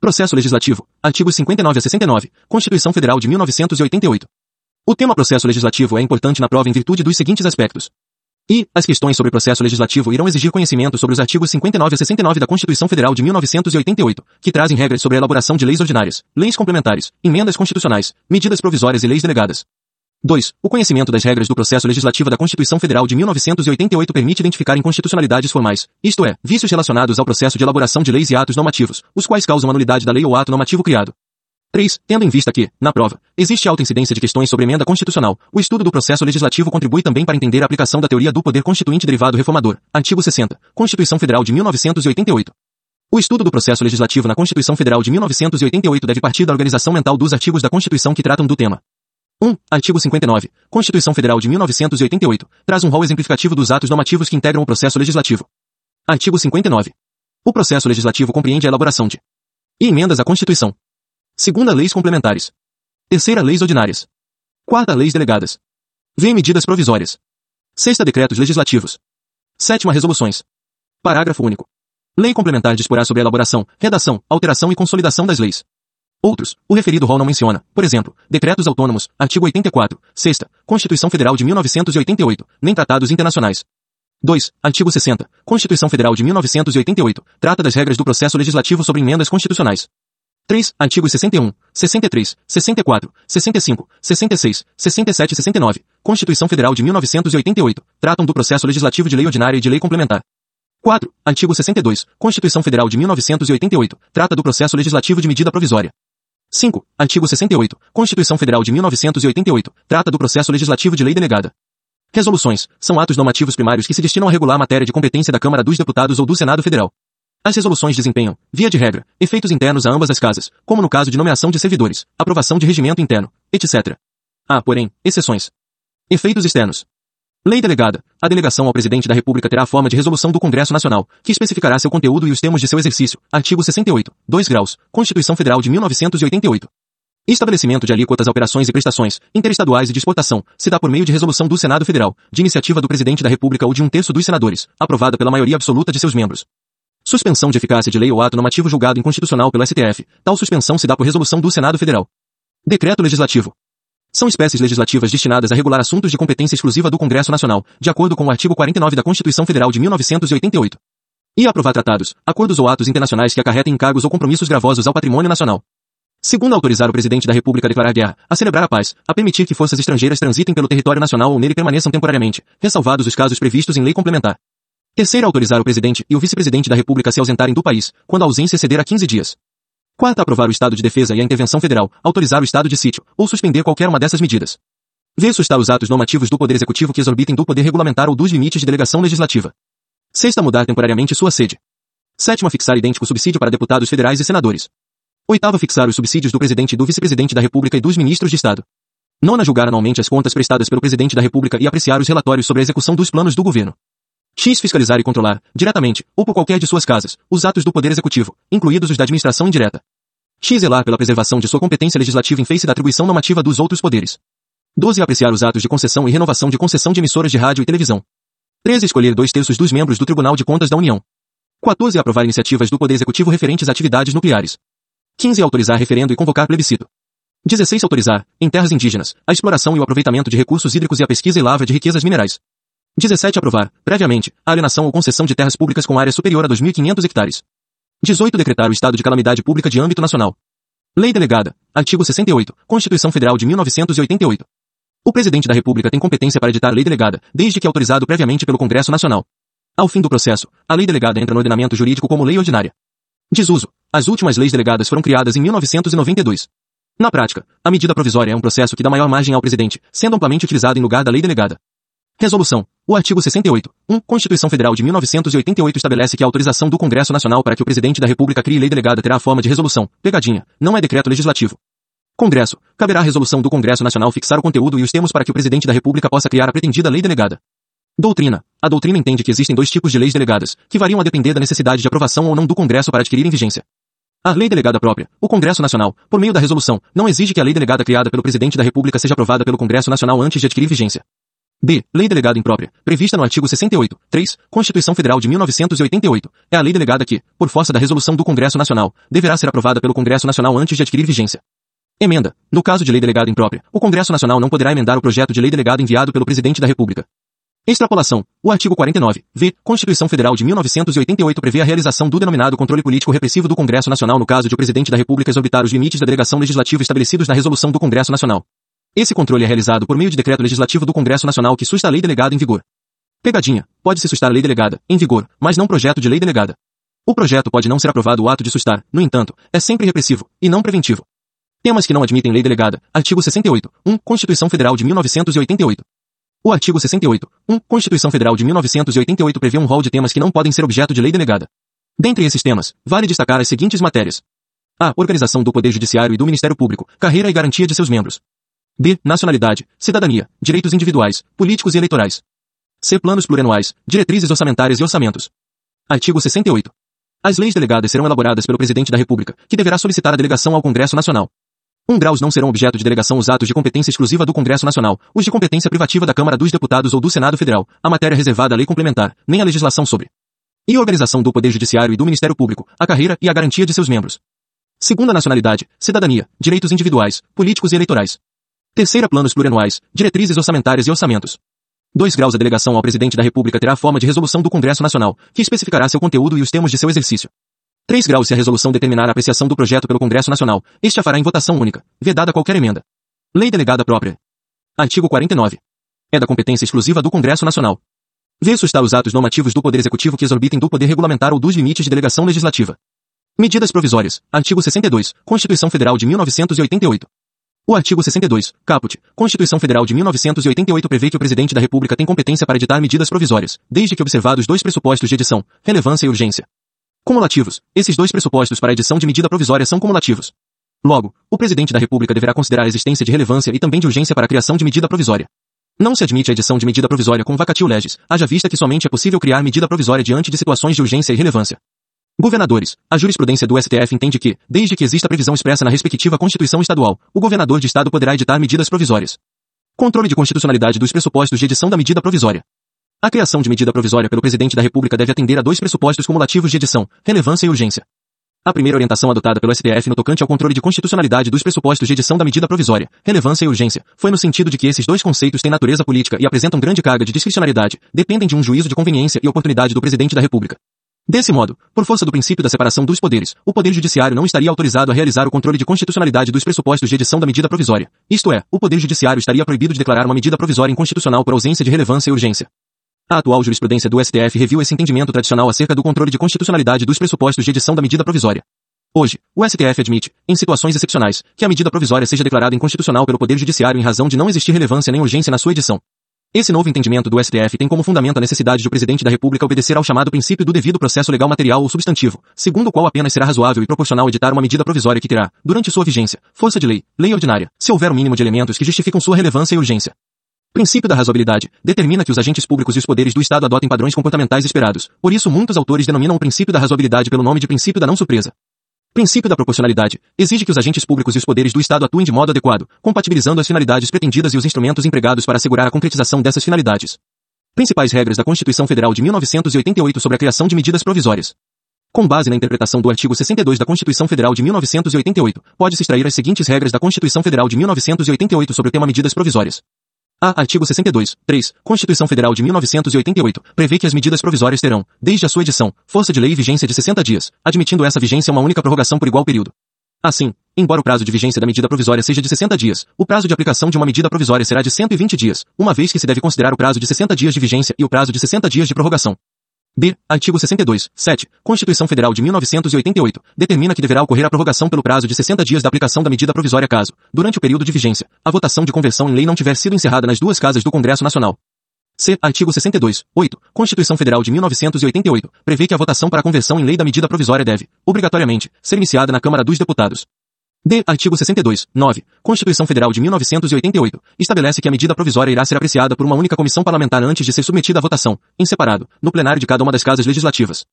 Processo Legislativo, artigos 59 a 69, Constituição Federal de 1988. O tema processo legislativo é importante na prova em virtude dos seguintes aspectos. E, as questões sobre processo legislativo irão exigir conhecimento sobre os artigos 59 a 69 da Constituição Federal de 1988, que trazem regras sobre a elaboração de leis ordinárias, leis complementares, emendas constitucionais, medidas provisórias e leis delegadas. 2. O conhecimento das regras do processo legislativo da Constituição Federal de 1988 permite identificar inconstitucionalidades formais, isto é, vícios relacionados ao processo de elaboração de leis e atos normativos, os quais causam a nulidade da lei ou ato normativo criado. 3. Tendo em vista que, na prova, existe alta incidência de questões sobre emenda constitucional, o estudo do processo legislativo contribui também para entender a aplicação da teoria do poder constituinte derivado reformador, artigo 60, Constituição Federal de 1988. O estudo do processo legislativo na Constituição Federal de 1988 deve partir da organização mental dos artigos da Constituição que tratam do tema. 1. Artigo 59. Constituição Federal de 1988. Traz um rol exemplificativo dos atos normativos que integram o processo legislativo. Artigo 59. O processo legislativo compreende a elaboração de e emendas à Constituição. Segunda, leis complementares. Terceira, leis ordinárias. Quarta, leis delegadas. V. Medidas provisórias. Sexta, decretos legislativos. Sétima, resoluções. Parágrafo único. Lei complementar disporá sobre a elaboração, redação, alteração e consolidação das leis. Outros, o referido rol não menciona, por exemplo, decretos autônomos, artigo 84, sexta, Constituição Federal de 1988, nem tratados internacionais. 2. Artigo 60. Constituição Federal de 1988, trata das regras do processo legislativo sobre emendas constitucionais. 3. Artigos 61, 63, 64, 65, 66, 67 e 69, Constituição Federal de 1988, tratam do processo legislativo de lei ordinária e de lei complementar. 4. Artigo 62, Constituição Federal de 1988, trata do processo legislativo de medida provisória. 5. Artigo 68. Constituição Federal de 1988. Trata do processo legislativo de lei delegada. Resoluções. São atos normativos primários que se destinam a regular a matéria de competência da Câmara dos Deputados ou do Senado Federal. As resoluções desempenham, via de regra, efeitos internos a ambas as casas, como no caso de nomeação de servidores, aprovação de regimento interno, etc. Há, porém, exceções. Efeitos externos. Lei delegada. A delegação ao presidente da República terá a forma de resolução do Congresso Nacional, que especificará seu conteúdo e os termos de seu exercício. Artigo 68. 2 graus. Constituição Federal de 1988. Estabelecimento de alíquotas operações e prestações, interestaduais e de exportação, se dá por meio de resolução do Senado Federal, de iniciativa do Presidente da República ou de um terço dos senadores, aprovada pela maioria absoluta de seus membros. Suspensão de eficácia de lei ou ato normativo julgado inconstitucional pelo STF. Tal suspensão se dá por resolução do Senado Federal. Decreto Legislativo. São espécies legislativas destinadas a regular assuntos de competência exclusiva do Congresso Nacional, de acordo com o artigo 49 da Constituição Federal de 1988. E aprovar tratados, acordos ou atos internacionais que acarretem encargos ou compromissos gravosos ao patrimônio nacional. Segundo, autorizar o presidente da República a declarar guerra, a celebrar a paz, a permitir que forças estrangeiras transitem pelo território nacional ou nele permaneçam temporariamente, ressalvados os casos previstos em lei complementar. Terceiro, autorizar o presidente e o vice-presidente da República a se ausentarem do país, quando a ausência exceder a 15 dias. Quarta, aprovar o estado de defesa e a intervenção federal, autorizar o estado de sítio, ou suspender qualquer uma dessas medidas. V. Sustar os atos normativos do Poder Executivo que exorbitem do poder regulamentar ou dos limites de delegação legislativa. Sexta, mudar temporariamente sua sede. Sétima, fixar idêntico subsídio para deputados federais e senadores. Oitava, fixar os subsídios do presidente e do vice-presidente da República e dos ministros de Estado. Nona, julgar anualmente as contas prestadas pelo presidente da República e apreciar os relatórios sobre a execução dos planos do governo. X fiscalizar e controlar, diretamente, ou por qualquer de suas casas, os atos do Poder Executivo, incluídos os da administração indireta. X zelar pela preservação de sua competência legislativa em face da atribuição normativa dos outros poderes. 12. Apreciar os atos de concessão e renovação de concessão de emissoras de rádio e televisão. 13. Escolher dois terços dos membros do Tribunal de Contas da União. 14. Aprovar iniciativas do Poder Executivo referentes a atividades nucleares. 15. Autorizar referendo e convocar plebiscito. 16. Autorizar, em terras indígenas, a exploração e o aproveitamento de recursos hídricos e a pesquisa e lavra de riquezas minerais. 17. Aprovar, previamente, a alienação ou concessão de terras públicas com área superior a 2.500 hectares. 18. Decretar o estado de calamidade pública de âmbito nacional. Lei Delegada. Artigo 68. Constituição Federal de 1988. O Presidente da República tem competência para editar lei delegada, desde que autorizado previamente pelo Congresso Nacional. Ao fim do processo, a lei delegada entra no ordenamento jurídico como lei ordinária. Desuso. As últimas leis delegadas foram criadas em 1992. Na prática, a medida provisória é um processo que dá maior margem ao presidente, sendo amplamente utilizado em lugar da lei delegada. Resolução. O artigo 68. 1. Constituição Federal de 1988 estabelece que a autorização do Congresso Nacional para que o Presidente da República crie lei delegada terá a forma de resolução, pegadinha, não é decreto legislativo. Congresso. Caberá à resolução do Congresso Nacional fixar o conteúdo e os termos para que o Presidente da República possa criar a pretendida lei delegada. Doutrina. A doutrina entende que existem dois tipos de leis delegadas, que variam a depender da necessidade de aprovação ou não do Congresso para adquirirem vigência. A lei delegada própria, o Congresso Nacional, por meio da resolução, não exige que a lei delegada criada pelo Presidente da República seja aprovada pelo Congresso Nacional antes de adquirir vigência. B. Lei delegada imprópria, prevista no artigo 68, 3, Constituição Federal de 1988, é a lei delegada que, por força da resolução do Congresso Nacional, deverá ser aprovada pelo Congresso Nacional antes de adquirir vigência. Emenda. No caso de lei delegada imprópria, o Congresso Nacional não poderá emendar o projeto de lei delegada enviado pelo Presidente da República. Extrapolação. O artigo 49, v, Constituição Federal de 1988 prevê a realização do denominado controle político repressivo do Congresso Nacional no caso de o Presidente da República exorbitar os limites da delegação legislativa estabelecidos na resolução do Congresso Nacional. Esse controle é realizado por meio de decreto legislativo do Congresso Nacional que susta a lei delegada em vigor. Pegadinha. Pode-se sustar a lei delegada, em vigor, mas não projeto de lei delegada. O projeto pode não ser aprovado o ato de sustar, no entanto, é sempre repressivo, e não preventivo. Temas que não admitem lei delegada. Artigo 68. 1. Constituição Federal de 1988. O artigo 68. 1. Constituição Federal de 1988 prevê um rol de temas que não podem ser objeto de lei delegada. Dentre esses temas, vale destacar as seguintes matérias. A. Organização do Poder Judiciário e do Ministério Público, carreira e garantia de seus membros. D. Nacionalidade, cidadania, direitos individuais, políticos e eleitorais. C. Planos plurianuais, diretrizes orçamentárias e orçamentos. Artigo 68. As leis delegadas serão elaboradas pelo Presidente da República, que deverá solicitar a delegação ao Congresso Nacional. Um graus não serão objeto de delegação os atos de competência exclusiva do Congresso Nacional, os de competência privativa da Câmara dos Deputados ou do Senado Federal, a matéria reservada à lei complementar, nem a legislação sobre. E organização do Poder Judiciário e do Ministério Público, a carreira e a garantia de seus membros. Segunda nacionalidade, cidadania, direitos individuais, políticos e eleitorais. Terceira, planos plurianuais, diretrizes orçamentárias e orçamentos. 2 graus a delegação ao presidente da República terá a forma de resolução do Congresso Nacional, que especificará seu conteúdo e os termos de seu exercício. 3 graus se a resolução determinar a apreciação do projeto pelo Congresso Nacional, este a fará em votação única, vedada qualquer emenda. Lei delegada própria. Artigo 49. É da competência exclusiva do Congresso Nacional. Ver sustar os atos normativos do Poder Executivo que exorbitem do poder regulamentar ou dos limites de delegação legislativa. Medidas provisórias. Artigo 62. Constituição Federal de 1988. O artigo 62, caput, Constituição Federal de 1988 prevê que o Presidente da República tem competência para editar medidas provisórias, desde que observados dois pressupostos de edição, relevância e urgência. Cumulativos. Esses dois pressupostos para edição de medida provisória são cumulativos. Logo, o Presidente da República deverá considerar a existência de relevância e também de urgência para a criação de medida provisória. Não se admite a edição de medida provisória com vacatio legis, haja vista que somente é possível criar medida provisória diante de situações de urgência e relevância. Governadores. A jurisprudência do STF entende que, desde que exista previsão expressa na respectiva Constituição Estadual, o governador de Estado poderá editar medidas provisórias. Controle de constitucionalidade dos pressupostos de edição da medida provisória. A criação de medida provisória pelo Presidente da República deve atender a dois pressupostos cumulativos de edição, relevância e urgência. A primeira orientação adotada pelo STF no tocante ao controle de constitucionalidade dos pressupostos de edição da medida provisória, relevância e urgência, foi no sentido de que esses dois conceitos têm natureza política e apresentam grande carga de discricionariedade, dependem de um juízo de conveniência e oportunidade do Presidente da República. Desse modo, por força do princípio da separação dos poderes, o Poder Judiciário não estaria autorizado a realizar o controle de constitucionalidade dos pressupostos de edição da medida provisória. Isto é, o Poder Judiciário estaria proibido de declarar uma medida provisória inconstitucional por ausência de relevância e urgência. A atual jurisprudência do STF reviu esse entendimento tradicional acerca do controle de constitucionalidade dos pressupostos de edição da medida provisória. Hoje, o STF admite, em situações excepcionais, que a medida provisória seja declarada inconstitucional pelo Poder Judiciário em razão de não existir relevância nem urgência na sua edição. Esse novo entendimento do STF tem como fundamento a necessidade de o Presidente da República obedecer ao chamado princípio do devido processo legal material ou substantivo, segundo o qual apenas será razoável e proporcional editar uma medida provisória que terá, durante sua vigência, força de lei, lei ordinária, se houver um mínimo de elementos que justificam sua relevância e urgência. Princípio da razoabilidade determina que os agentes públicos e os poderes do Estado adotem padrões comportamentais esperados. Por isso muitos autores denominam o princípio da razoabilidade pelo nome de princípio da não surpresa. Princípio da proporcionalidade exige que os agentes públicos e os poderes do Estado atuem de modo adequado, compatibilizando as finalidades pretendidas e os instrumentos empregados para assegurar a concretização dessas finalidades. Principais regras da Constituição Federal de 1988 sobre a criação de medidas provisórias. Com base na interpretação do artigo 62 da Constituição Federal de 1988, pode-se extrair as seguintes regras da Constituição Federal de 1988 sobre o tema medidas provisórias. A. Artigo 62. 3. Constituição Federal de 1988 prevê que as medidas provisórias terão, desde a sua edição, força de lei e vigência de 60 dias, admitindo essa vigência uma única prorrogação por igual período. Assim, embora o prazo de vigência da medida provisória seja de 60 dias, o prazo de aplicação de uma medida provisória será de 120 dias, uma vez que se deve considerar o prazo de 60 dias de vigência e o prazo de 60 dias de prorrogação. B. Artigo 62. 7. Constituição Federal de 1988 determina que deverá ocorrer a prorrogação pelo prazo de 60 dias da aplicação da medida provisória caso, durante o período de vigência, a votação de conversão em lei não tiver sido encerrada nas duas casas do Congresso Nacional. C. Artigo 62. 8. Constituição Federal de 1988 prevê que a votação para a conversão em lei da medida provisória deve, obrigatoriamente, ser iniciada na Câmara dos Deputados. D. Artigo 62. 9. Constituição Federal de 1988 estabelece que a medida provisória irá ser apreciada por uma única comissão parlamentar antes de ser submetida à votação, em separado, no plenário de cada uma das casas legislativas.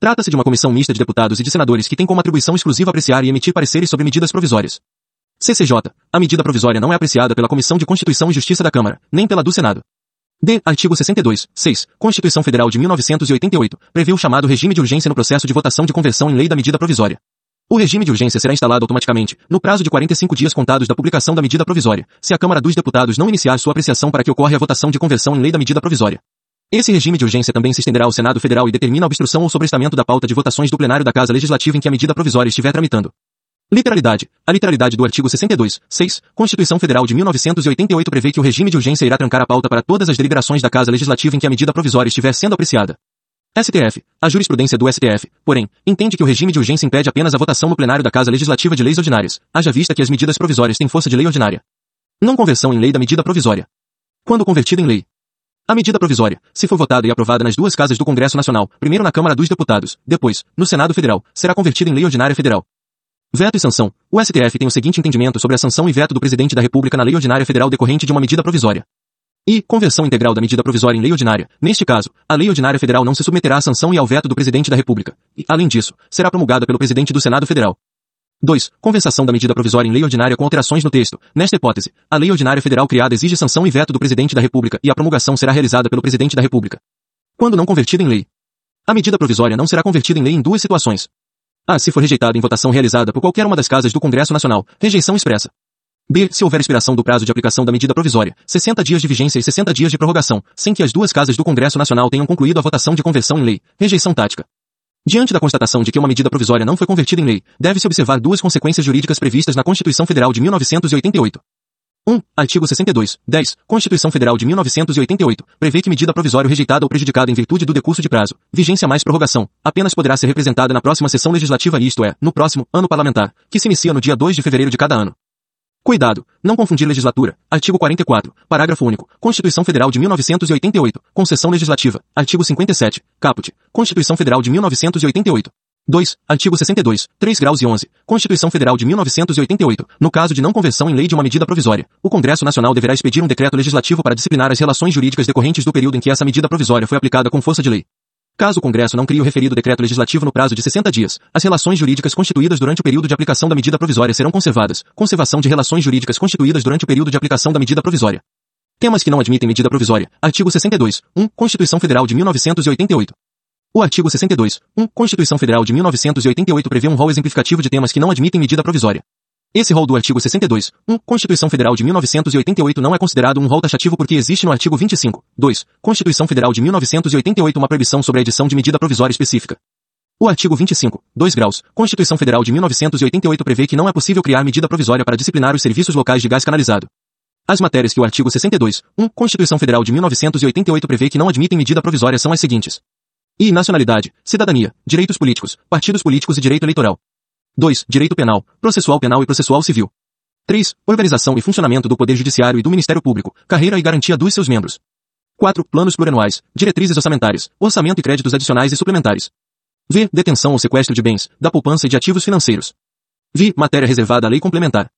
Trata-se de uma comissão mista de deputados e de senadores que tem como atribuição exclusiva apreciar e emitir pareceres sobre medidas provisórias. CCJ. A medida provisória não é apreciada pela Comissão de Constituição e Justiça da Câmara, nem pela do Senado. D. Artigo 62, 6. Constituição Federal de 1988, prevê o chamado regime de urgência no processo de votação de conversão em lei da medida provisória. O regime de urgência será instalado automaticamente, no prazo de 45 dias contados da publicação da medida provisória, se a Câmara dos Deputados não iniciar sua apreciação para que ocorra a votação de conversão em lei da medida provisória. Esse regime de urgência também se estenderá ao Senado Federal e determina a obstrução ou sobrestamento da pauta de votações do plenário da Casa Legislativa em que a medida provisória estiver tramitando. Literalidade. A literalidade do artigo 62, 6, Constituição Federal de 1988 prevê que o regime de urgência irá trancar a pauta para todas as deliberações da Casa Legislativa em que a medida provisória estiver sendo apreciada. STF. A jurisprudência do STF, porém, entende que o regime de urgência impede apenas a votação no plenário da Casa Legislativa de leis ordinárias, haja vista que as medidas provisórias têm força de lei ordinária. Não conversão em lei da medida provisória. Quando convertida em lei. A medida provisória, se for votada e aprovada nas duas casas do Congresso Nacional, primeiro na Câmara dos Deputados, depois, no Senado Federal, será convertida em lei ordinária federal. Veto e sanção. O STF tem o seguinte entendimento sobre a sanção e veto do Presidente da República na Lei Ordinária Federal decorrente de uma medida provisória. E, conversão integral da medida provisória em lei ordinária. Neste caso, a Lei Ordinária Federal não se submeterá à sanção e ao veto do Presidente da República. E, além disso, será promulgada pelo Presidente do Senado Federal. 2. Conversação da medida provisória em lei ordinária com alterações no texto. Nesta hipótese, a Lei Ordinária Federal criada exige sanção e veto do Presidente da República e a promulgação será realizada pelo Presidente da República. Quando não convertida em lei. A medida provisória não será convertida em lei em duas situações. A. Se for rejeitada em votação realizada por qualquer uma das casas do Congresso Nacional, rejeição expressa. B. Se houver expiração do prazo de aplicação da medida provisória, 60 dias de vigência e 60 dias de prorrogação, sem que as duas casas do Congresso Nacional tenham concluído a votação de conversão em lei, rejeição tática. Diante da constatação de que uma medida provisória não foi convertida em lei, deve-se observar duas consequências jurídicas previstas na Constituição Federal de 1988. 1. Artigo 62, 10, Constituição Federal de 1988, prevê que medida provisória rejeitada ou prejudicada em virtude do decurso de prazo, vigência mais prorrogação, apenas poderá ser representada na próxima sessão legislativa isto é, no próximo ano parlamentar, que se inicia no dia 2 de fevereiro de cada ano. Cuidado, não confundir legislatura. Artigo 44, parágrafo único, Constituição Federal de 1988, concessão legislativa. Artigo 57, caput, Constituição Federal de 1988. 2. Artigo 62, 3 graus e 11, Constituição Federal de 1988. No caso de não conversão em lei de uma medida provisória, o Congresso Nacional deverá expedir um decreto legislativo para disciplinar as relações jurídicas decorrentes do período em que essa medida provisória foi aplicada com força de lei. Caso o Congresso não crie o referido decreto legislativo no prazo de 60 dias, as relações jurídicas constituídas durante o período de aplicação da medida provisória serão conservadas. Conservação de relações jurídicas constituídas durante o período de aplicação da medida provisória. Temas que não admitem medida provisória. Artigo 62, 1, Constituição Federal de 1988. O artigo 62, 1, Constituição Federal de 1988 prevê um rol exemplificativo de temas que não admitem medida provisória. Esse rol do artigo 62, 1, Constituição Federal de 1988 não é considerado um rol taxativo porque existe no artigo 25, 2, Constituição Federal de 1988 uma proibição sobre a edição de medida provisória específica. O artigo 25, 2 graus, Constituição Federal de 1988 prevê que não é possível criar medida provisória para disciplinar os serviços locais de gás canalizado. As matérias que o artigo 62, 1, Constituição Federal de 1988 prevê que não admitem medida provisória são as seguintes. I. Nacionalidade, cidadania, direitos políticos, partidos políticos e direito eleitoral. 2. Direito penal, processual penal e processual civil. 3. Organização e funcionamento do Poder Judiciário e do Ministério Público, carreira e garantia dos seus membros. 4. Planos plurianuais, diretrizes orçamentárias, orçamento e créditos adicionais e suplementares. V. Detenção ou sequestro de bens, da poupança e de ativos financeiros. V. Matéria reservada à lei complementar.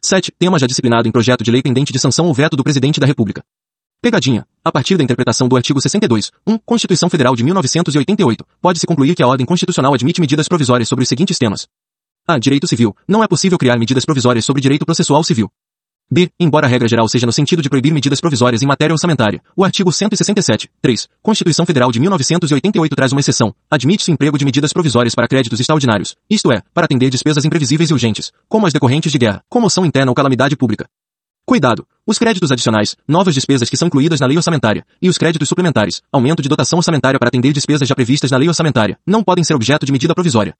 7. Tema já disciplinado em projeto de lei pendente de sanção ou veto do Presidente da República. Pegadinha. A partir da interpretação do artigo 62, 1, Constituição Federal de 1988, pode-se concluir que a ordem constitucional admite medidas provisórias sobre os seguintes temas. A. Direito civil. Não é possível criar medidas provisórias sobre direito processual civil. B. Embora a regra geral seja no sentido de proibir medidas provisórias em matéria orçamentária, o artigo 167, 3, Constituição Federal de 1988 traz uma exceção. Admite-se o emprego de medidas provisórias para créditos extraordinários, isto é, para atender despesas imprevisíveis e urgentes, como as decorrentes de guerra, comoção interna ou calamidade pública. Cuidado! Os créditos adicionais, novas despesas que são incluídas na lei orçamentária, e os créditos suplementares, aumento de dotação orçamentária para atender despesas já previstas na lei orçamentária, não podem ser objeto de medida provisória.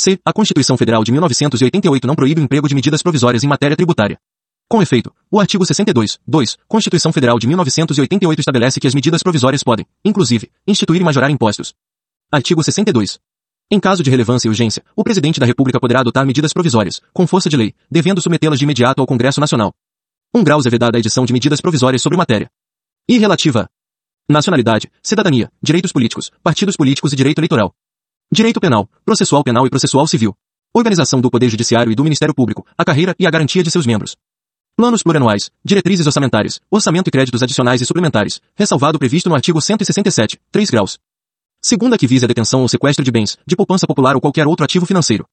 C. A Constituição Federal de 1988 não proíbe o emprego de medidas provisórias em matéria tributária. Com efeito, o artigo 62, 2, Constituição Federal de 1988 estabelece que as medidas provisórias podem, inclusive, instituir e majorar impostos. Artigo 62. Em caso de relevância e urgência, o Presidente da República poderá adotar medidas provisórias, com força de lei, devendo submetê-las de imediato ao Congresso Nacional. Um grau é vedada a edição de medidas provisórias sobre matéria. E relativa a nacionalidade, cidadania, direitos políticos, partidos políticos e direito eleitoral. Direito penal, processual penal e processual civil. Organização do Poder Judiciário e do Ministério Público, a carreira e a garantia de seus membros. Planos plurianuais, diretrizes orçamentárias, orçamento e créditos adicionais e suplementares, ressalvado previsto no artigo 167, 3 graus. Segunda que visa a detenção ou sequestro de bens, de poupança popular ou qualquer outro ativo financeiro.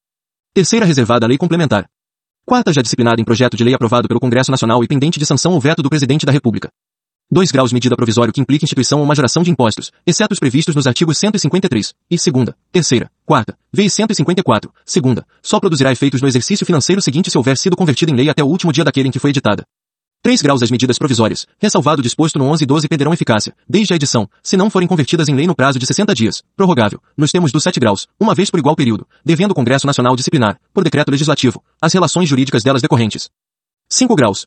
Terceira reservada à lei complementar. Quarta já disciplinada em projeto de lei aprovado pelo Congresso Nacional e pendente de sanção ou veto do Presidente da República. 2 graus medida provisório que implica instituição ou majoração de impostos, exceto os previstos nos artigos 153, e segunda, terceira, quarta, v e 154, segunda, só produzirá efeitos no exercício financeiro seguinte se houver sido convertida em lei até o último dia daquele em que foi editada. 3 graus as medidas provisórias, ressalvado disposto no 11 e 12 perderão eficácia, desde a edição, se não forem convertidas em lei no prazo de 60 dias, prorrogável, nos termos do 7 graus, uma vez por igual período, devendo o Congresso Nacional disciplinar, por decreto legislativo, as relações jurídicas delas decorrentes. 5 graus.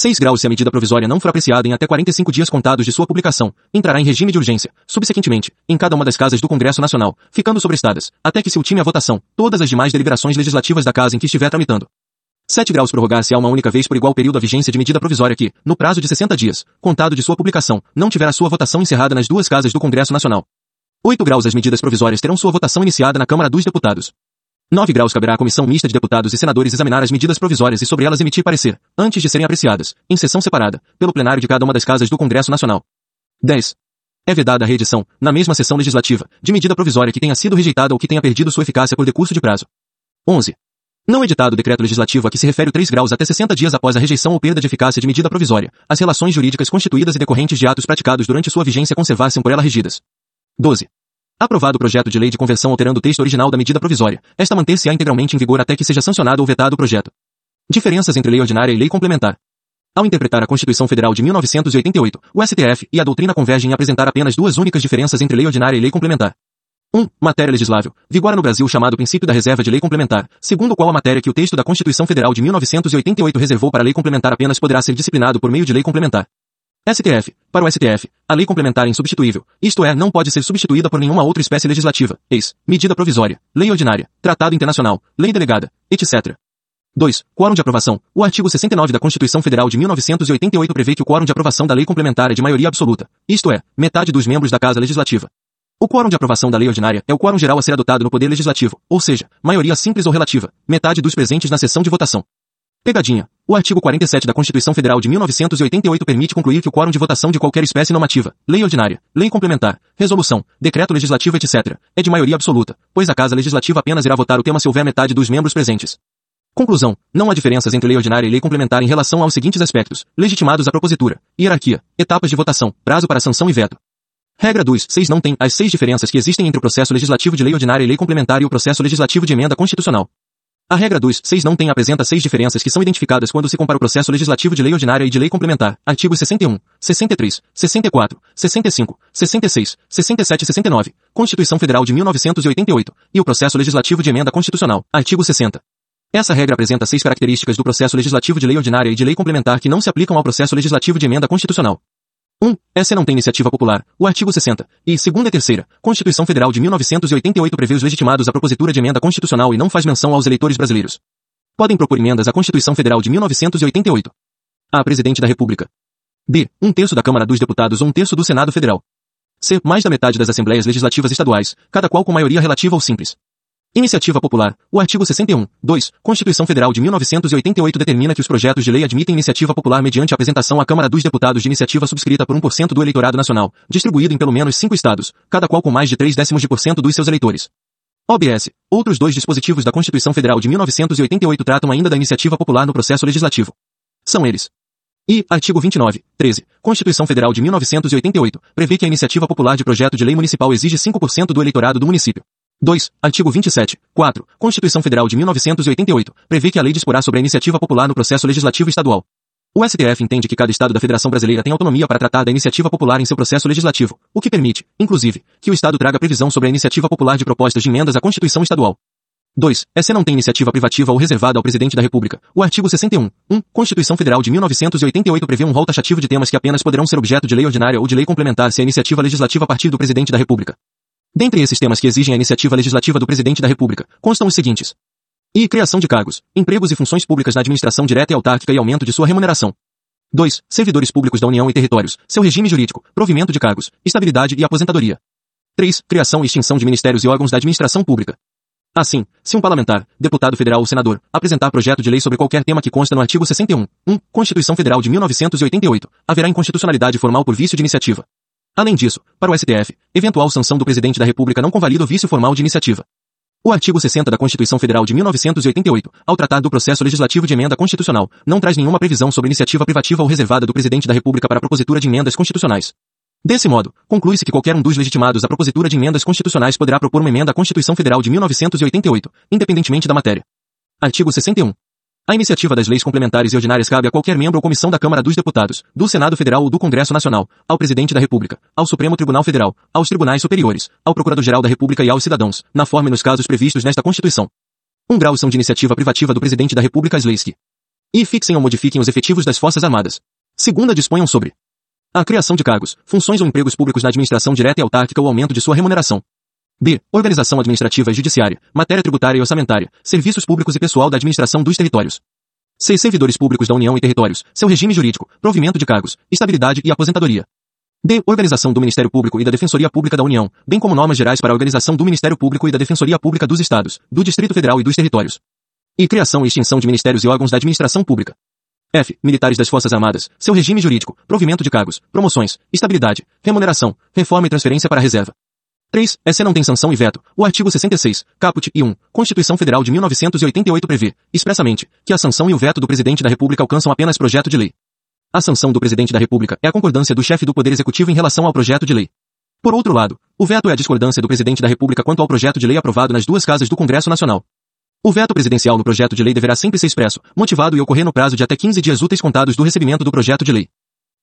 6 graus se a medida provisória não for apreciada em até 45 dias contados de sua publicação, entrará em regime de urgência, subsequentemente, em cada uma das casas do Congresso Nacional, ficando sobrestadas, até que se ultime a votação, todas as demais deliberações legislativas da casa em que estiver tramitando. 7 graus prorrogar-se a uma única vez por igual período a vigência de medida provisória que, no prazo de 60 dias, contado de sua publicação, não tiver a sua votação encerrada nas duas casas do Congresso Nacional. 8 graus as medidas provisórias terão sua votação iniciada na Câmara dos Deputados. 9 graus caberá à comissão mista de deputados e senadores examinar as medidas provisórias e sobre elas emitir parecer, antes de serem apreciadas, em sessão separada, pelo plenário de cada uma das casas do Congresso Nacional. 10. É vedada a reedição, na mesma sessão legislativa, de medida provisória que tenha sido rejeitada ou que tenha perdido sua eficácia por decurso de prazo. 11. Não editado o decreto legislativo a que se refere o 3 graus até 60 dias após a rejeição ou perda de eficácia de medida provisória, as relações jurídicas constituídas e decorrentes de atos praticados durante sua vigência conservassem por ela regidas. 12. Aprovado o projeto de lei de convenção alterando o texto original da medida provisória, esta manter-se-á integralmente em vigor até que seja sancionado ou vetado o projeto. Diferenças entre lei ordinária e lei complementar. Ao interpretar a Constituição Federal de 1988, o STF e a doutrina convergem em apresentar apenas duas únicas diferenças entre lei ordinária e lei complementar. 1. Matéria legislável. Vigora no Brasil o chamado princípio da reserva de lei complementar, segundo o qual a matéria que o texto da Constituição Federal de 1988 reservou para lei complementar apenas poderá ser disciplinado por meio de lei complementar. STF. Para o STF, a lei complementar é insubstituível, isto é, não pode ser substituída por nenhuma outra espécie legislativa, ex, medida provisória, lei ordinária, tratado internacional, lei delegada, etc. 2. Quórum de aprovação. O artigo 69 da Constituição Federal de 1988 prevê que o quórum de aprovação da lei complementar é de maioria absoluta, isto é, metade dos membros da Casa Legislativa. O quórum de aprovação da lei ordinária é o quórum geral a ser adotado no Poder Legislativo, ou seja, maioria simples ou relativa, metade dos presentes na sessão de votação. Pegadinha. O artigo 47 da Constituição Federal de 1988 permite concluir que o quórum de votação de qualquer espécie normativa, lei ordinária, lei complementar, resolução, decreto legislativo etc., é de maioria absoluta, pois a Casa Legislativa apenas irá votar o tema se houver metade dos membros presentes. Conclusão. Não há diferenças entre lei ordinária e lei complementar em relação aos seguintes aspectos, legitimados à propositura, hierarquia, etapas de votação, prazo para sanção e veto. Regra 2. 6 não tem as seis diferenças que existem entre o processo legislativo de lei ordinária e lei complementar e o processo legislativo de emenda constitucional. A regra 2, 6 não tem apresenta seis diferenças que são identificadas quando se compara o processo legislativo de lei ordinária e de lei complementar. Artigos 61, 63, 64, 65, 66, 67 e 69, Constituição Federal de 1988, e o processo legislativo de emenda constitucional. Artigo 60. Essa regra apresenta seis características do processo legislativo de lei ordinária e de lei complementar que não se aplicam ao processo legislativo de emenda constitucional. 1. Essa não tem iniciativa popular. O artigo 60. E, segunda e terceira, Constituição Federal de 1988 prevê os legitimados à propositura de emenda constitucional e não faz menção aos eleitores brasileiros. Podem propor emendas à Constituição Federal de 1988. A. Presidente da República. B. Um terço da Câmara dos Deputados ou um terço do Senado Federal. C. Mais da metade das Assembleias Legislativas Estaduais, cada qual com maioria relativa ou simples. Iniciativa Popular. O artigo 61, 2, Constituição Federal de 1988 determina que os projetos de lei admitem iniciativa popular mediante apresentação à Câmara dos Deputados de iniciativa subscrita por 1% do eleitorado nacional, distribuído em pelo menos cinco estados, cada qual com mais de 3 décimos de por cento dos seus eleitores. OBS. Outros dois dispositivos da Constituição Federal de 1988 tratam ainda da iniciativa popular no processo legislativo. São eles. E, artigo 29, 13, Constituição Federal de 1988, prevê que a iniciativa popular de projeto de lei municipal exige 5% do eleitorado do município. 2. Artigo 27. 4. Constituição Federal de 1988 prevê que a lei disporá sobre a iniciativa popular no processo legislativo estadual. O STF entende que cada estado da Federação Brasileira tem autonomia para tratar da iniciativa popular em seu processo legislativo, o que permite, inclusive, que o estado traga previsão sobre a iniciativa popular de propostas de emendas à Constituição estadual. 2. Essa não tem iniciativa privativa ou reservada ao Presidente da República. O artigo 61. 1. Constituição Federal de 1988 prevê um rol taxativo de temas que apenas poderão ser objeto de lei ordinária ou de lei complementar se a iniciativa legislativa partir do Presidente da República. Dentre esses temas que exigem a iniciativa legislativa do Presidente da República, constam os seguintes. I. Criação de cargos, empregos e funções públicas na administração direta e autárquica e aumento de sua remuneração. 2. Servidores públicos da União e territórios, seu regime jurídico, provimento de cargos, estabilidade e aposentadoria. 3. Criação e extinção de ministérios e órgãos da administração pública. Assim, se um parlamentar, deputado federal ou senador, apresentar projeto de lei sobre qualquer tema que consta no artigo 61, 1, Constituição Federal de 1988, haverá inconstitucionalidade formal por vício de iniciativa. Além disso, para o STF, eventual sanção do presidente da República não convalida o vício formal de iniciativa. O artigo 60 da Constituição Federal de 1988, ao tratar do processo legislativo de emenda constitucional, não traz nenhuma previsão sobre iniciativa privativa ou reservada do presidente da República para a propositura de emendas constitucionais. Desse modo, conclui-se que qualquer um dos legitimados à propositura de emendas constitucionais poderá propor uma emenda à Constituição Federal de 1988, independentemente da matéria. Artigo 61. A iniciativa das leis complementares e ordinárias cabe a qualquer membro ou comissão da Câmara dos Deputados, do Senado Federal ou do Congresso Nacional, ao Presidente da República, ao Supremo Tribunal Federal, aos Tribunais Superiores, ao Procurador-Geral da República e aos cidadãos, na forma e nos casos previstos nesta Constituição. Um grau são de iniciativa privativa do Presidente da República as leis que e fixem ou modifiquem os efetivos das Forças Armadas. Segunda disponham sobre a criação de cargos, funções ou empregos públicos na administração direta e autárquica ou aumento de sua remuneração. B. Organização administrativa e judiciária, matéria tributária e orçamentária, serviços públicos e pessoal da administração dos territórios. C. Servidores públicos da União e territórios, seu regime jurídico, provimento de cargos, estabilidade e aposentadoria. D. Organização do Ministério Público e da Defensoria Pública da União, bem como normas gerais para a organização do Ministério Público e da Defensoria Pública dos Estados, do Distrito Federal e dos territórios. E criação e extinção de ministérios e órgãos da administração pública. F. Militares das Forças Armadas, seu regime jurídico, provimento de cargos, promoções, estabilidade, remuneração, reforma e transferência para a reserva. 3. Essa não tem sanção e veto. O artigo 66, caput e 1, Constituição Federal de 1988 prevê, expressamente, que a sanção e o veto do Presidente da República alcançam apenas projeto de lei. A sanção do Presidente da República é a concordância do chefe do Poder Executivo em relação ao projeto de lei. Por outro lado, o veto é a discordância do Presidente da República quanto ao projeto de lei aprovado nas duas casas do Congresso Nacional. O veto presidencial no projeto de lei deverá sempre ser expresso, motivado e ocorrer no prazo de até 15 dias úteis contados do recebimento do projeto de lei.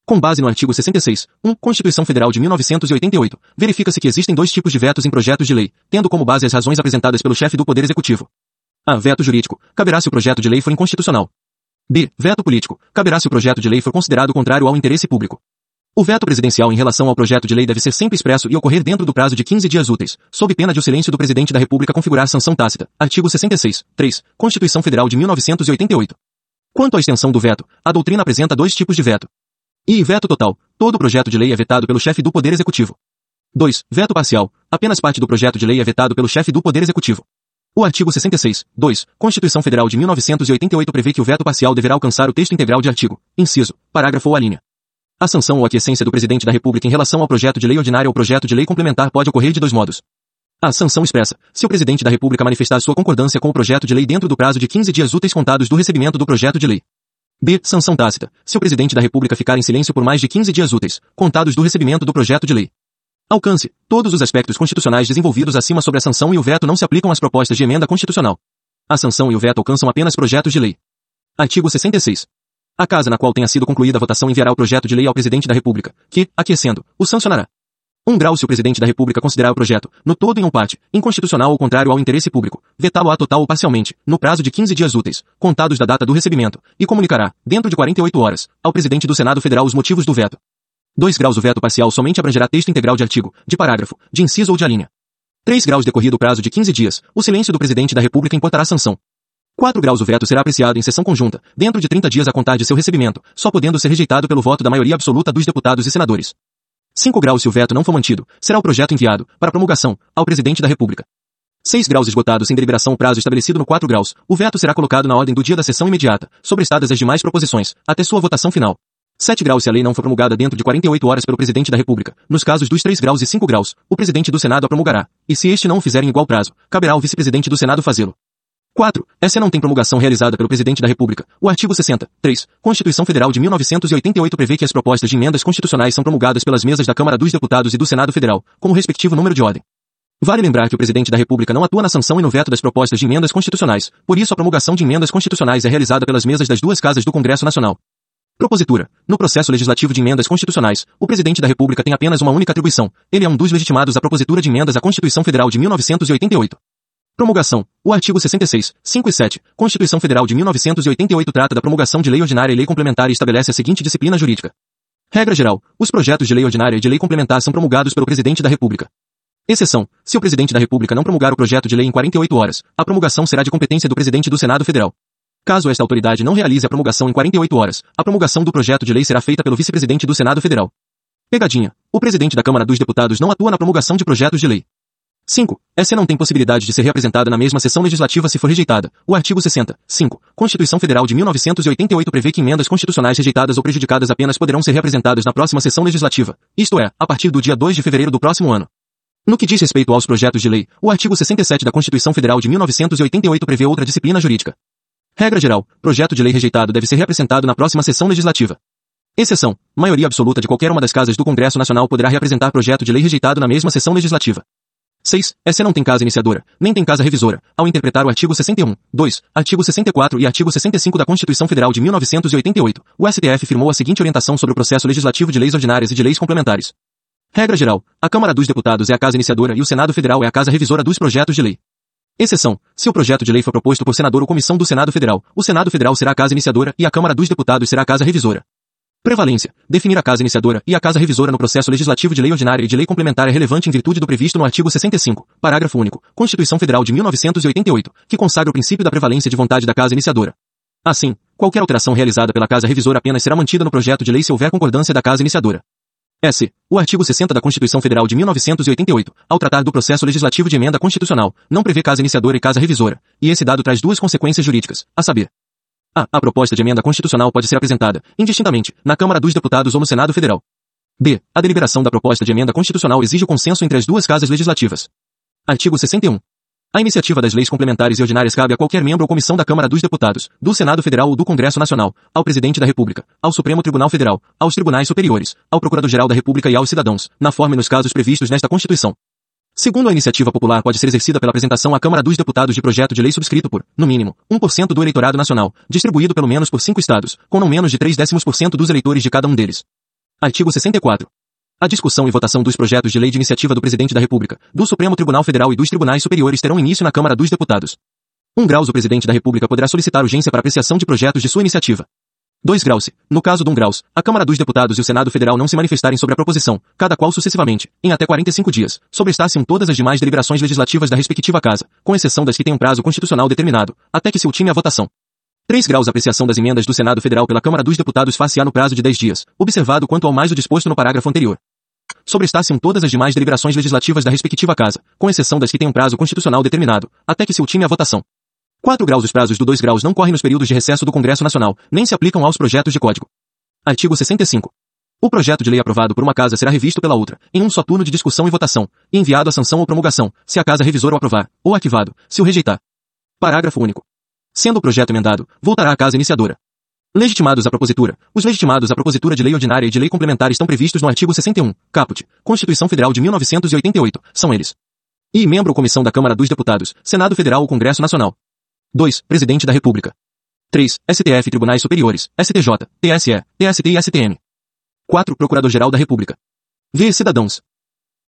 Com base no artigo 66, 1, Constituição Federal de 1988, verifica-se que existem dois tipos de vetos em projetos de lei, tendo como base as razões apresentadas pelo chefe do Poder Executivo. A. Veto jurídico. Caberá se o projeto de lei for inconstitucional. B. Veto político. Caberá se o projeto de lei for considerado contrário ao interesse público. O veto presidencial em relação ao projeto de lei deve ser sempre expresso e ocorrer dentro do prazo de 15 dias úteis, sob pena de o silêncio do presidente da República configurar sanção tácita. Artigo 66, 3, Constituição Federal de 1988. Quanto à extensão do veto, a doutrina apresenta dois tipos de veto. E veto total. Todo projeto de lei é vetado pelo chefe do Poder Executivo. 2. Veto parcial. Apenas parte do projeto de lei é vetado pelo chefe do Poder Executivo. O artigo 66, 2, Constituição Federal de 1988 prevê que o veto parcial deverá alcançar o texto integral de artigo, inciso, parágrafo ou a linha. A sanção ou aquiescência do Presidente da República em relação ao projeto de lei ordinária ou projeto de lei complementar pode ocorrer de dois modos. A sanção expressa, se o Presidente da República manifestar sua concordância com o projeto de lei dentro do prazo de 15 dias úteis contados do recebimento do projeto de lei. B. Sanção tácita. Se o presidente da República ficar em silêncio por mais de 15 dias úteis, contados do recebimento do projeto de lei. Alcance. Todos os aspectos constitucionais desenvolvidos acima sobre a sanção e o veto não se aplicam às propostas de emenda constitucional. A sanção e o veto alcançam apenas projetos de lei. Artigo 66. A casa na qual tenha sido concluída a votação enviará o projeto de lei ao presidente da República, que, aquecendo, o sancionará. Um grau se o presidente da República considerar o projeto, no todo em um parte, inconstitucional ou contrário ao interesse público, vetá-lo-á total ou parcialmente, no prazo de 15 dias úteis, contados da data do recebimento, e comunicará, dentro de 48 horas, ao presidente do Senado Federal os motivos do veto. 2 graus o veto parcial somente abrangerá texto integral de artigo, de parágrafo, de inciso ou de alínea. 3 graus decorrido o prazo de 15 dias, o silêncio do presidente da República importará sanção. 4 graus o veto será apreciado em sessão conjunta, dentro de 30 dias a contar de seu recebimento, só podendo ser rejeitado pelo voto da maioria absoluta dos deputados e senadores. 5 graus se o veto não for mantido, será o projeto enviado, para promulgação, ao Presidente da República. 6 graus esgotados sem deliberação o prazo estabelecido no 4 graus, o veto será colocado na ordem do dia da sessão imediata, sobrestadas as demais proposições, até sua votação final. 7 graus se a lei não for promulgada dentro de 48 horas pelo Presidente da República. Nos casos dos 3 graus e 5 graus, o Presidente do Senado a promulgará, e se este não o fizer em igual prazo, caberá ao Vice-Presidente do Senado fazê-lo. 4. Essa não tem promulgação realizada pelo Presidente da República. O artigo 60. 3. Constituição Federal de 1988 prevê que as propostas de emendas constitucionais são promulgadas pelas mesas da Câmara dos Deputados e do Senado Federal, com o respectivo número de ordem. Vale lembrar que o Presidente da República não atua na sanção e no veto das propostas de emendas constitucionais, por isso a promulgação de emendas constitucionais é realizada pelas mesas das duas casas do Congresso Nacional. Propositura. No processo legislativo de emendas constitucionais, o Presidente da República tem apenas uma única atribuição. Ele é um dos legitimados à propositura de emendas à Constituição Federal de 1988. Promulgação. O artigo 66, 5 e 7, Constituição Federal de 1988 trata da promulgação de lei ordinária e lei complementar e estabelece a seguinte disciplina jurídica. Regra geral. Os projetos de lei ordinária e de lei complementar são promulgados pelo Presidente da República. Exceção. Se o Presidente da República não promulgar o projeto de lei em 48 horas, a promulgação será de competência do Presidente do Senado Federal. Caso esta autoridade não realize a promulgação em 48 horas, a promulgação do projeto de lei será feita pelo Vice-Presidente do Senado Federal. Pegadinha. O Presidente da Câmara dos Deputados não atua na promulgação de projetos de lei. 5. Essa não tem possibilidade de ser reapresentada na mesma sessão legislativa se for rejeitada. O artigo 60. 5. Constituição Federal de 1988 prevê que emendas constitucionais rejeitadas ou prejudicadas apenas poderão ser reapresentadas na próxima sessão legislativa, isto é, a partir do dia 2 de fevereiro do próximo ano. No que diz respeito aos projetos de lei, o artigo 67 da Constituição Federal de 1988 prevê outra disciplina jurídica. Regra geral, projeto de lei rejeitado deve ser reapresentado na próxima sessão legislativa. Exceção, maioria absoluta de qualquer uma das casas do Congresso Nacional poderá reapresentar projeto de lei rejeitado na mesma sessão legislativa. 6. SE não tem casa iniciadora, nem tem casa revisora, ao interpretar o artigo 61, 2, artigo 64 e artigo 65 da Constituição Federal de 1988, o STF firmou a seguinte orientação sobre o processo legislativo de leis ordinárias e de leis complementares. Regra geral, a Câmara dos Deputados é a casa iniciadora e o Senado Federal é a casa revisora dos projetos de lei. Exceção, se o projeto de lei for proposto por senador ou comissão do Senado Federal, o Senado Federal será a casa iniciadora e a Câmara dos Deputados será a casa revisora. Prevalência. Definir a casa iniciadora e a casa revisora no processo legislativo de lei ordinária e de lei complementar é relevante em virtude do previsto no artigo 65, parágrafo único, Constituição Federal de 1988, que consagra o princípio da prevalência de vontade da casa iniciadora. Assim, qualquer alteração realizada pela casa revisora apenas será mantida no projeto de lei se houver concordância da casa iniciadora. S. O artigo 60 da Constituição Federal de 1988, ao tratar do processo legislativo de emenda constitucional, não prevê casa iniciadora e casa revisora, e esse dado traz duas consequências jurídicas, a saber, a. A proposta de emenda constitucional pode ser apresentada, indistintamente, na Câmara dos Deputados ou no Senado Federal. B. A deliberação da proposta de emenda constitucional exige o consenso entre as duas casas legislativas. Artigo 61. A iniciativa das leis complementares e ordinárias cabe a qualquer membro ou comissão da Câmara dos Deputados, do Senado Federal ou do Congresso Nacional, ao Presidente da República, ao Supremo Tribunal Federal, aos Tribunais Superiores, ao Procurador-Geral da República e aos cidadãos, na forma e nos casos previstos nesta Constituição. Segundo a iniciativa popular pode ser exercida pela apresentação à Câmara dos Deputados de projeto de lei subscrito por, no mínimo, 1% do eleitorado nacional, distribuído pelo menos por cinco estados, com não menos de 3 décimos por cento dos eleitores de cada um deles. Artigo 64. A discussão e votação dos projetos de lei de iniciativa do Presidente da República, do Supremo Tribunal Federal e dos Tribunais Superiores terão início na Câmara dos Deputados. 1 graus o Presidente da República poderá solicitar urgência para apreciação de projetos de sua iniciativa. 2 graus. No caso de 1 graus, a Câmara dos Deputados e o Senado Federal não se manifestarem sobre a proposição, cada qual sucessivamente, em até 45 dias, sobrestassem todas as demais deliberações legislativas da respectiva casa, com exceção das que têm um prazo constitucional determinado, até que se ultime a votação. 3 graus apreciação das emendas do Senado Federal pela Câmara dos Deputados face-á no prazo de 10 dias, observado quanto ao mais o disposto no parágrafo anterior. Sobrestassem todas as demais deliberações legislativas da respectiva casa, com exceção das que têm um prazo constitucional determinado, até que se ultime a votação. 4 graus Os prazos do 2 graus não correm nos períodos de recesso do Congresso Nacional, nem se aplicam aos projetos de código. Artigo 65. O projeto de lei aprovado por uma casa será revisto pela outra, em um só turno de discussão e votação, e enviado à sanção ou promulgação, se a casa revisora o aprovar, ou arquivado, se o rejeitar. Parágrafo único. Sendo o projeto emendado, voltará à casa iniciadora. Legitimados à propositura. Os legitimados à propositura de lei ordinária e de lei complementar estão previstos no artigo 61, caput, Constituição Federal de 1988, são eles. E membro ou comissão da Câmara dos Deputados, Senado Federal ou Congresso Nacional. 2. Presidente da República. 3. STF Tribunais Superiores, STJ, TSE, TST e STM. 4. Procurador-Geral da República. V. Cidadãos.